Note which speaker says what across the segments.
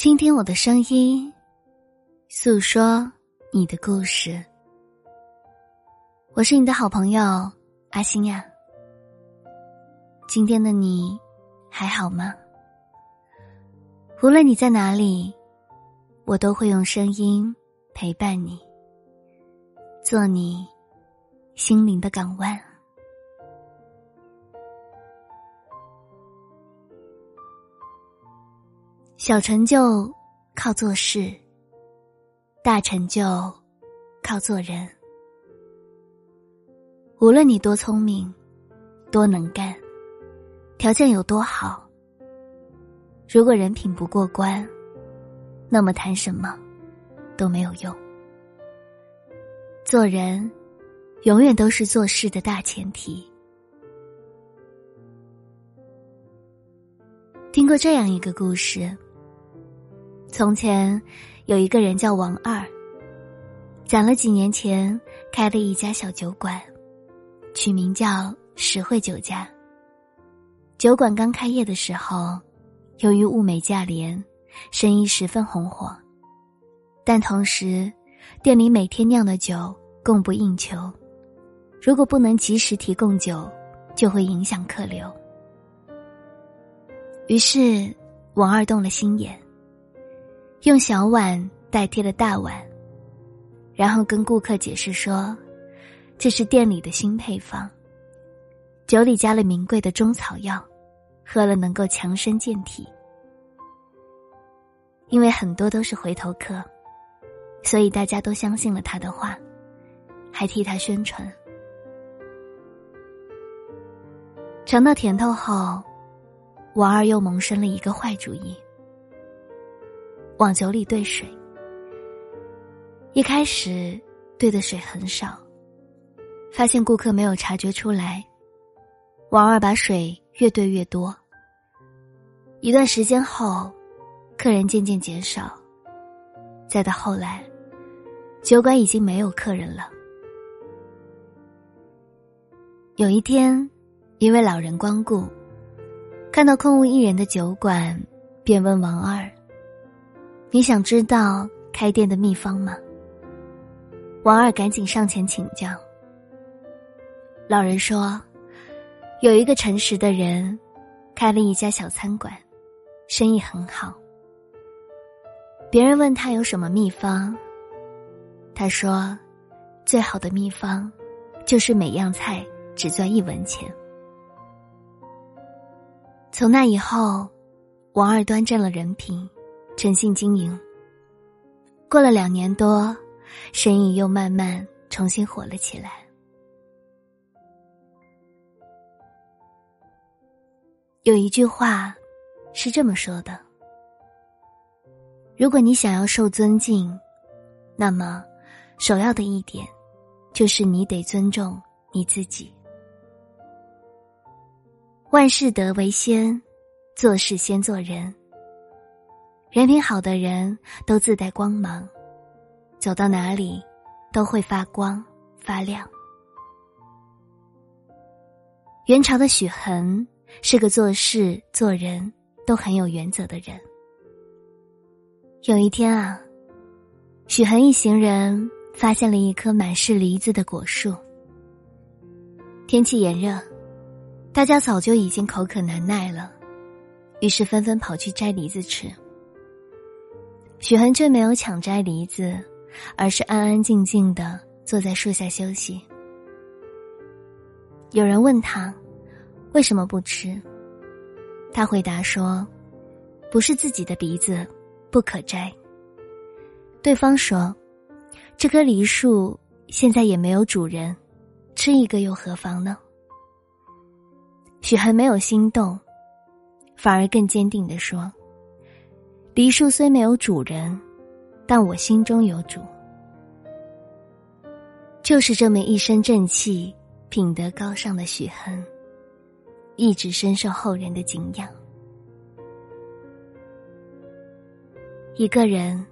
Speaker 1: 倾听我的声音，诉说你的故事。我是你的好朋友阿星呀。今天的你还好吗？无论你在哪里，我都会用声音陪伴你，做你心灵的港湾。小成就靠做事，大成就靠做人。无论你多聪明，多能干，条件有多好，如果人品不过关，那么谈什么都没有用。做人，永远都是做事的大前提。听过这样一个故事。从前，有一个人叫王二，攒了几年钱，开了一家小酒馆，取名叫实惠酒家。酒馆刚开业的时候，由于物美价廉，生意十分红火。但同时，店里每天酿的酒供不应求，如果不能及时提供酒，就会影响客流。于是，王二动了心眼。用小碗代替了大碗，然后跟顾客解释说：“这是店里的新配方，酒里加了名贵的中草药，喝了能够强身健体。”因为很多都是回头客，所以大家都相信了他的话，还替他宣传。尝到甜头后，王二又萌生了一个坏主意。往酒里兑水，一开始兑的水很少，发现顾客没有察觉出来，王二把水越兑越多。一段时间后，客人渐渐减少，再到后来，酒馆已经没有客人了。有一天，一位老人光顾，看到空无一人的酒馆，便问王二。你想知道开店的秘方吗？王二赶紧上前请教。老人说：“有一个诚实的人，开了一家小餐馆，生意很好。别人问他有什么秘方，他说：最好的秘方，就是每样菜只赚一文钱。从那以后，王二端正了人品。”诚信经营，过了两年多，生意又慢慢重新火了起来。有一句话是这么说的：如果你想要受尊敬，那么首要的一点就是你得尊重你自己。万事得为先，做事先做人。人品好的人都自带光芒，走到哪里都会发光发亮。元朝的许衡是个做事做人都很有原则的人。有一天啊，许衡一行人发现了一棵满是梨子的果树。天气炎热，大家早就已经口渴难耐了，于是纷纷跑去摘梨子吃。许恒却没有抢摘梨子，而是安安静静的坐在树下休息。有人问他，为什么不吃？他回答说：“不是自己的梨子，不可摘。”对方说：“这棵梨树现在也没有主人，吃一个又何妨呢？”许恒没有心动，反而更坚定的说。梨树虽没有主人，但我心中有主。就是这么一身正气、品德高尚的许衡，一直深受后人的敬仰。一个人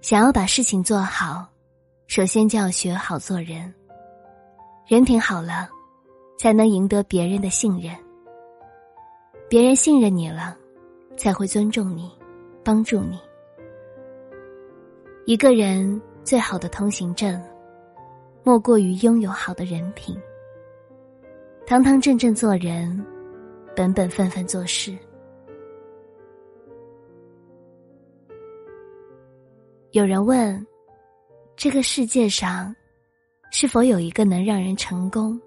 Speaker 1: 想要把事情做好，首先就要学好做人。人品好了，才能赢得别人的信任。别人信任你了，才会尊重你。帮助你，一个人最好的通行证，莫过于拥有好的人品。堂堂正正做人，本本分分做事。有人问：这个世界上，是否有一个能让人成功、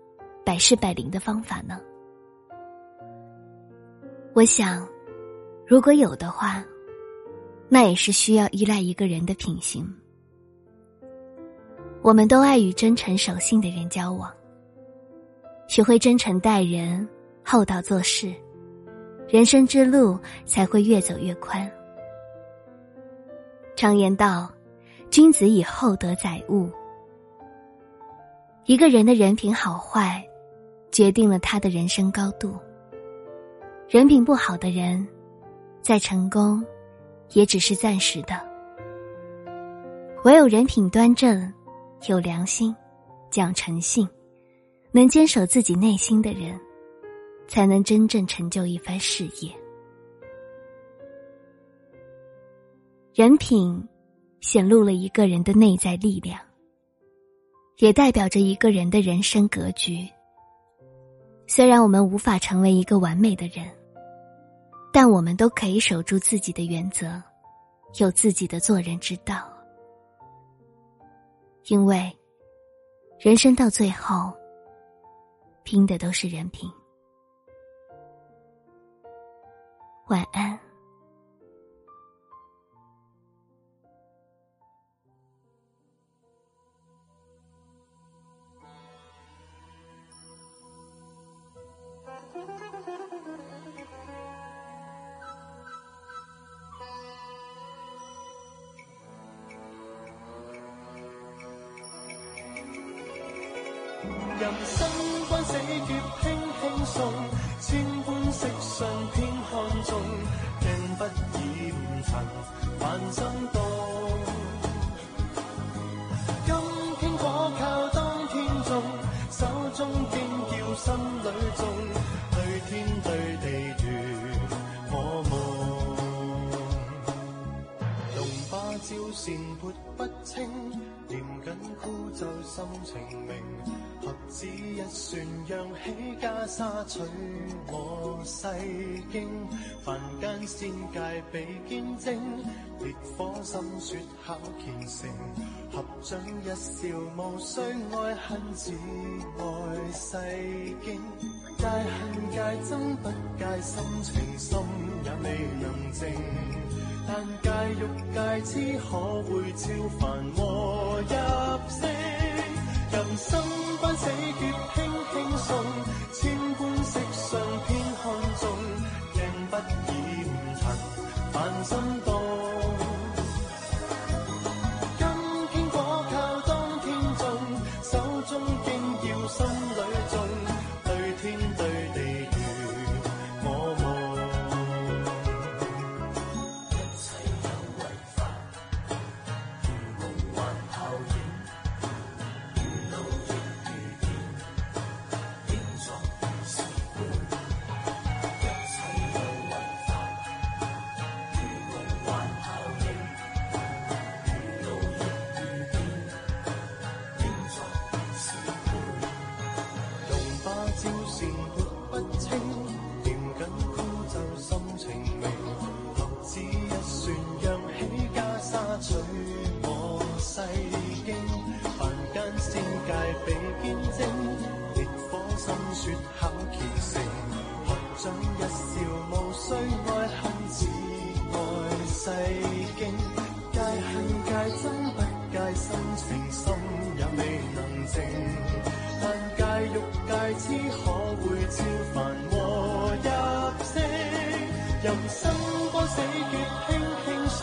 Speaker 1: 百试百灵的方法呢？我想，如果有的话，那也是需要依赖一个人的品行。我们都爱与真诚守信的人交往，学会真诚待人、厚道做事，人生之路才会越走越宽。常言道：“君子以厚德载物。”一个人的人品好坏，决定了他的人生高度。人品不好的人，再成功。也只是暂时的。唯有人品端正、有良心、讲诚信、能坚守自己内心的人，才能真正成就一番事业。人品显露了一个人的内在力量，也代表着一个人的人生格局。虽然我们无法成为一个完美的人。但我们都可以守住自己的原则，有自己的做人之道。因为，人生到最后，拼的都是人品。晚安。
Speaker 2: 人生关死劫轻轻送，千般色相偏看重，镜不染尘，凡心动。今天果靠当天种，手中经叫心里重，对天对地如我梦。用芭蕉扇拨不清，念紧枯酒心情明。何止一算，扬起袈裟取我世经。凡间仙界比坚贞，烈火心说考虔诚。合掌一笑，无需爱恨，只爱世经。戒恨戒憎不戒心情，心也未能静。但戒欲戒痴，可会超凡和入圣？人生。死劫轻轻送，千般色相偏看重，镜不染尘，凡心动。今天果靠当天种，手中经要心里太知可会超凡和入圣？人生不死劫，轻轻信，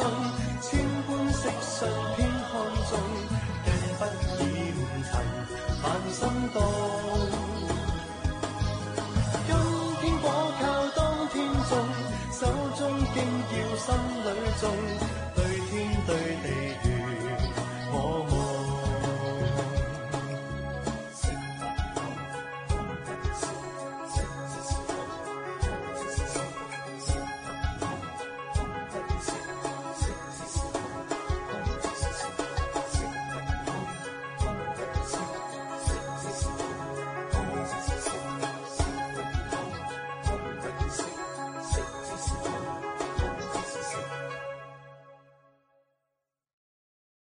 Speaker 2: 千般色相偏看重，镜不染尘，万心动。